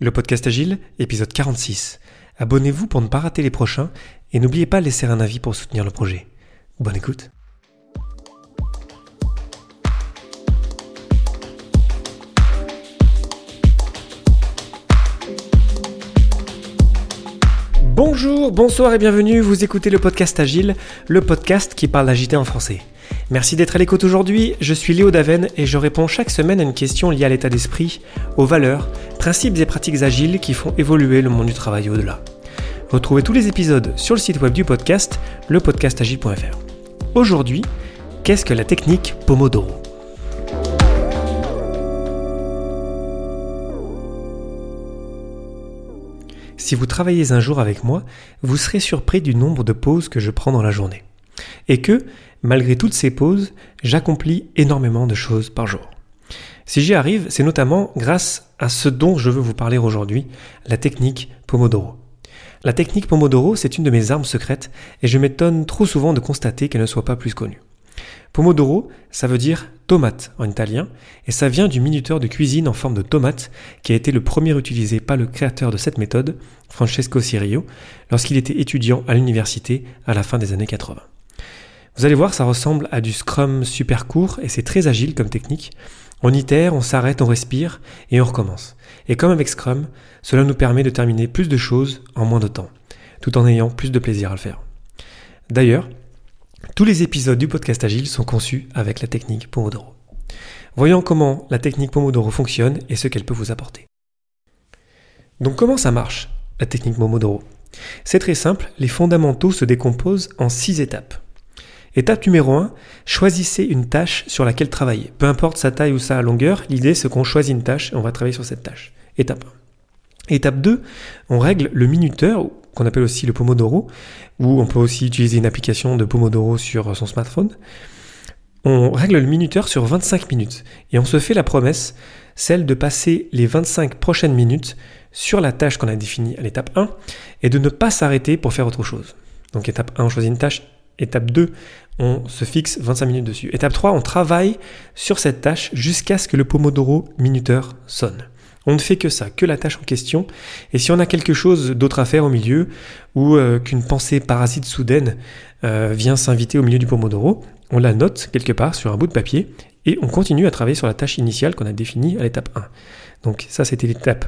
Le podcast Agile, épisode 46. Abonnez-vous pour ne pas rater les prochains et n'oubliez pas de laisser un avis pour soutenir le projet. Bonne écoute. Bonjour, bonsoir et bienvenue, vous écoutez le podcast Agile, le podcast qui parle d'agilité en français. Merci d'être à l'écoute aujourd'hui, je suis Léo Daven et je réponds chaque semaine à une question liée à l'état d'esprit, aux valeurs, principes et pratiques agiles qui font évoluer le monde du travail au-delà. Retrouvez tous les épisodes sur le site web du podcast, lepodcastagile.fr. Aujourd'hui, qu'est-ce que la technique Pomodoro? Si vous travaillez un jour avec moi, vous serez surpris du nombre de pauses que je prends dans la journée. Et que, malgré toutes ces pauses, j'accomplis énormément de choses par jour. Si j'y arrive, c'est notamment grâce à ce dont je veux vous parler aujourd'hui, la technique Pomodoro. La technique Pomodoro, c'est une de mes armes secrètes et je m'étonne trop souvent de constater qu'elle ne soit pas plus connue. Pomodoro, ça veut dire tomate en italien, et ça vient du minuteur de cuisine en forme de tomate qui a été le premier utilisé par le créateur de cette méthode, Francesco Cirio, lorsqu'il était étudiant à l'université à la fin des années 80. Vous allez voir, ça ressemble à du scrum super court et c'est très agile comme technique. On itère, on s'arrête, on respire et on recommence. Et comme avec Scrum, cela nous permet de terminer plus de choses en moins de temps, tout en ayant plus de plaisir à le faire. D'ailleurs, tous les épisodes du podcast Agile sont conçus avec la technique Pomodoro. Voyons comment la technique Pomodoro fonctionne et ce qu'elle peut vous apporter. Donc comment ça marche, la technique Pomodoro? C'est très simple, les fondamentaux se décomposent en six étapes. Étape numéro 1, choisissez une tâche sur laquelle travailler. Peu importe sa taille ou sa longueur, l'idée c'est qu'on choisit une tâche et on va travailler sur cette tâche. Étape 1. Étape 2, on règle le minuteur, qu'on appelle aussi le Pomodoro, ou on peut aussi utiliser une application de Pomodoro sur son smartphone. On règle le minuteur sur 25 minutes et on se fait la promesse, celle de passer les 25 prochaines minutes sur la tâche qu'on a définie à l'étape 1 et de ne pas s'arrêter pour faire autre chose. Donc étape 1, on choisit une tâche. Étape 2, on se fixe 25 minutes dessus. Étape 3, on travaille sur cette tâche jusqu'à ce que le Pomodoro minuteur sonne. On ne fait que ça, que la tâche en question. Et si on a quelque chose d'autre à faire au milieu, ou euh, qu'une pensée parasite soudaine euh, vient s'inviter au milieu du Pomodoro, on la note quelque part sur un bout de papier et on continue à travailler sur la tâche initiale qu'on a définie à l'étape 1. Donc ça, c'était l'étape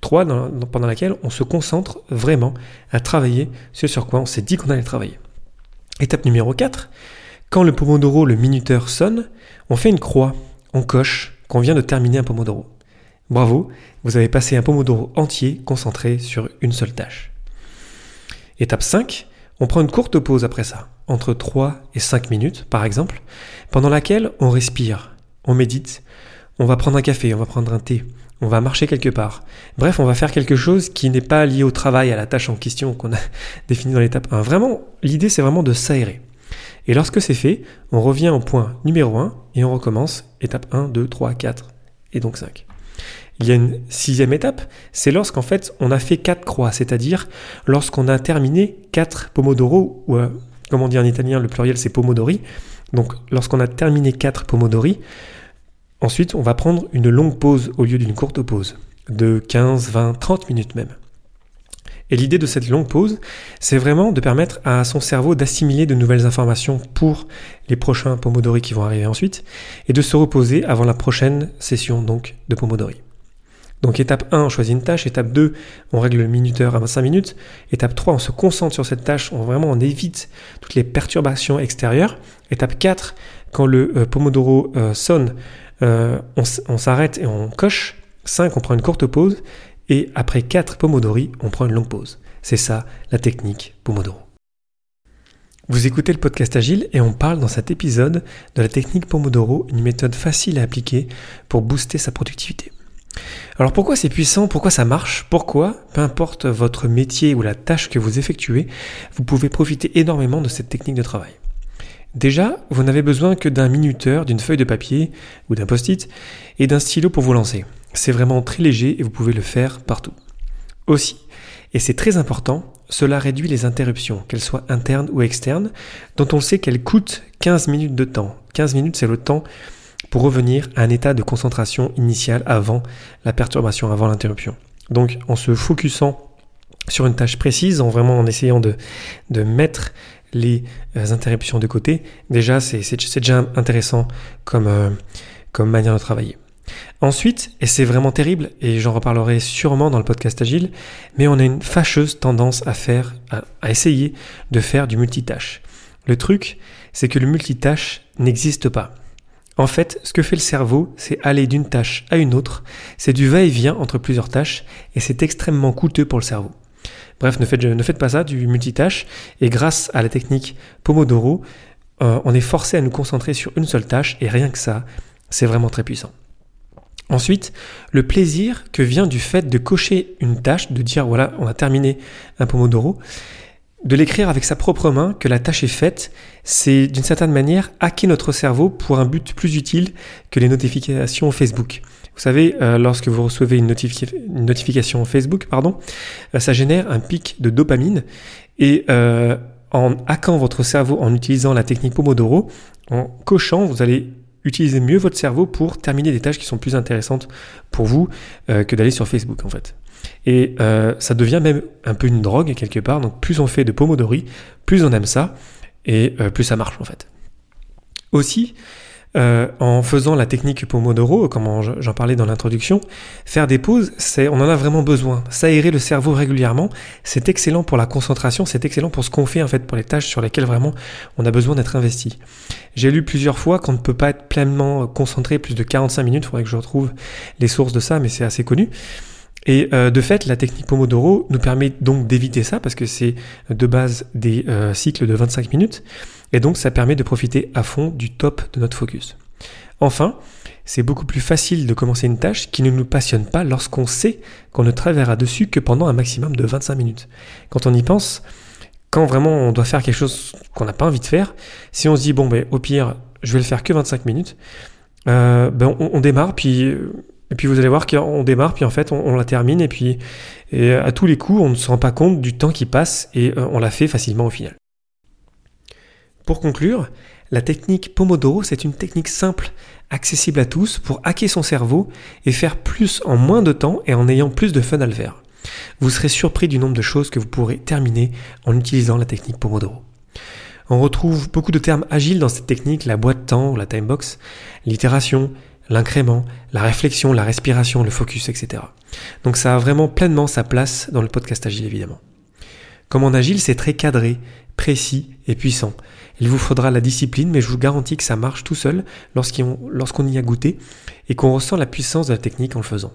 3 pendant laquelle on se concentre vraiment à travailler ce sur quoi on s'est dit qu'on allait travailler. Étape numéro 4, quand le Pomodoro, le minuteur sonne, on fait une croix, on coche qu'on vient de terminer un Pomodoro. Bravo, vous avez passé un Pomodoro entier concentré sur une seule tâche. Étape 5, on prend une courte pause après ça, entre 3 et 5 minutes par exemple, pendant laquelle on respire, on médite, on va prendre un café, on va prendre un thé, on va marcher quelque part. Bref, on va faire quelque chose qui n'est pas lié au travail, à la tâche en question qu'on a définie dans l'étape 1. Vraiment, l'idée c'est vraiment de s'aérer. Et lorsque c'est fait, on revient au point numéro 1 et on recommence étape 1, 2, 3, 4 et donc 5. Il y a une sixième étape, c'est lorsqu'en fait on a fait 4 croix, c'est-à-dire lorsqu'on a terminé 4 pomodoro, ou euh, comment dire en italien, le pluriel c'est pomodori. Donc lorsqu'on a terminé 4 pomodori, Ensuite, on va prendre une longue pause au lieu d'une courte pause, de 15, 20, 30 minutes même. Et l'idée de cette longue pause, c'est vraiment de permettre à son cerveau d'assimiler de nouvelles informations pour les prochains Pomodori qui vont arriver ensuite, et de se reposer avant la prochaine session donc de Pomodori. Donc étape 1, on choisit une tâche, étape 2, on règle le minuteur à 25 minutes, étape 3, on se concentre sur cette tâche, on vraiment on évite toutes les perturbations extérieures, étape 4, quand le euh, Pomodoro euh, sonne, euh, on, s'arrête et on coche. 5, on prend une courte pause. Et après 4 Pomodori, on prend une longue pause. C'est ça la technique Pomodoro. Vous écoutez le podcast Agile et on parle dans cet épisode de la technique Pomodoro, une méthode facile à appliquer pour booster sa productivité. Alors pourquoi c'est puissant? Pourquoi ça marche? Pourquoi, peu importe votre métier ou la tâche que vous effectuez, vous pouvez profiter énormément de cette technique de travail? Déjà, vous n'avez besoin que d'un minuteur, d'une feuille de papier ou d'un post-it et d'un stylo pour vous lancer. C'est vraiment très léger et vous pouvez le faire partout. Aussi, et c'est très important, cela réduit les interruptions, qu'elles soient internes ou externes, dont on sait qu'elles coûtent 15 minutes de temps. 15 minutes, c'est le temps pour revenir à un état de concentration initial avant la perturbation, avant l'interruption. Donc en se focusant sur une tâche précise, en vraiment en essayant de, de mettre les euh, interruptions de côté, déjà c'est déjà intéressant comme, euh, comme manière de travailler. Ensuite, et c'est vraiment terrible, et j'en reparlerai sûrement dans le podcast Agile, mais on a une fâcheuse tendance à faire, à, essayer de faire du multitâche. Le truc, c'est que le multitâche n'existe pas. En fait, ce que fait le cerveau, c'est aller d'une tâche à une autre, c'est du va-et-vient entre plusieurs tâches, et c'est extrêmement coûteux pour le cerveau. Bref, ne faites, pas ça, du multitâche, et grâce à la technique Pomodoro, euh, on est forcé à nous concentrer sur une seule tâche, et rien que ça, c'est vraiment très puissant. Ensuite, le plaisir que vient du fait de cocher une tâche, de dire voilà, on a terminé un Pomodoro, de l'écrire avec sa propre main, que la tâche est faite, c'est d'une certaine manière hacker notre cerveau pour un but plus utile que les notifications Facebook. Vous savez, euh, lorsque vous recevez une, notification Facebook, pardon, euh, ça génère un pic de dopamine et euh, en hackant votre cerveau en utilisant la technique Pomodoro, en cochant, vous allez utilisez mieux votre cerveau pour terminer des tâches qui sont plus intéressantes pour vous euh, que d'aller sur Facebook en fait. Et euh, ça devient même un peu une drogue quelque part. Donc plus on fait de pomodori, plus on aime ça et euh, plus ça marche en fait. Aussi, euh, en faisant la technique Pomodoro, comme j'en parlais dans l'introduction, faire des pauses, c'est, on en a vraiment besoin. S'aérer le cerveau régulièrement, c'est excellent pour la concentration, c'est excellent pour ce qu'on fait en fait, pour les tâches sur lesquelles vraiment on a besoin d'être investi. J'ai lu plusieurs fois qu'on ne peut pas être pleinement concentré plus de 45 minutes, il faudrait que je retrouve les sources de ça, mais c'est assez connu. Et euh, de fait, la technique Pomodoro nous permet donc d'éviter ça parce que c'est de base des euh, cycles de 25 minutes. Et donc ça permet de profiter à fond du top de notre focus. Enfin, c'est beaucoup plus facile de commencer une tâche qui ne nous passionne pas lorsqu'on sait qu'on ne travaillera dessus que pendant un maximum de 25 minutes. Quand on y pense, quand vraiment on doit faire quelque chose qu'on n'a pas envie de faire, si on se dit bon ben au pire je vais le faire que 25 minutes, euh, ben on, démarre puis et puis vous allez voir qu'on démarre puis en fait on, la termine et puis et à tous les coups on ne se rend pas compte du temps qui passe et euh, on la fait facilement au final. Pour conclure, la technique Pomodoro, c'est une technique simple, accessible à tous pour hacker son cerveau et faire plus en moins de temps et en ayant plus de fun à le faire. Vous serez surpris du nombre de choses que vous pourrez terminer en utilisant la technique Pomodoro. On retrouve beaucoup de termes agiles dans cette technique, la boîte de temps la time box, l'itération, l'incrément, la réflexion, la respiration, le focus, etc. Donc ça a vraiment pleinement sa place dans le podcast agile évidemment. Comme en agile, c'est très cadré, précis et puissant. Il vous faudra la discipline, mais je vous garantis que ça marche tout seul lorsqu'on y a goûté et qu'on ressent la puissance de la technique en le faisant.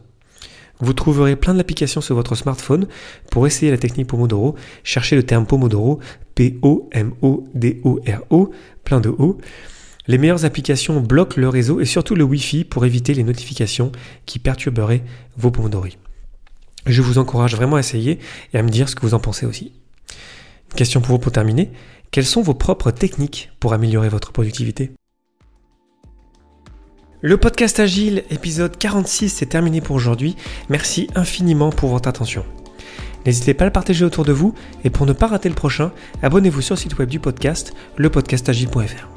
Vous trouverez plein d'applications sur votre smartphone pour essayer la technique Pomodoro. Cherchez le terme Pomodoro, P-O-M-O-D-O-R-O, plein de O. Les meilleures applications bloquent le réseau et surtout le Wi-Fi pour éviter les notifications qui perturberaient vos Pomodori. Je vous encourage vraiment à essayer et à me dire ce que vous en pensez aussi. Question pour vous pour terminer. Quelles sont vos propres techniques pour améliorer votre productivité? Le podcast Agile, épisode 46, c'est terminé pour aujourd'hui. Merci infiniment pour votre attention. N'hésitez pas à le partager autour de vous et pour ne pas rater le prochain, abonnez-vous sur le site web du podcast, lepodcastagile.fr.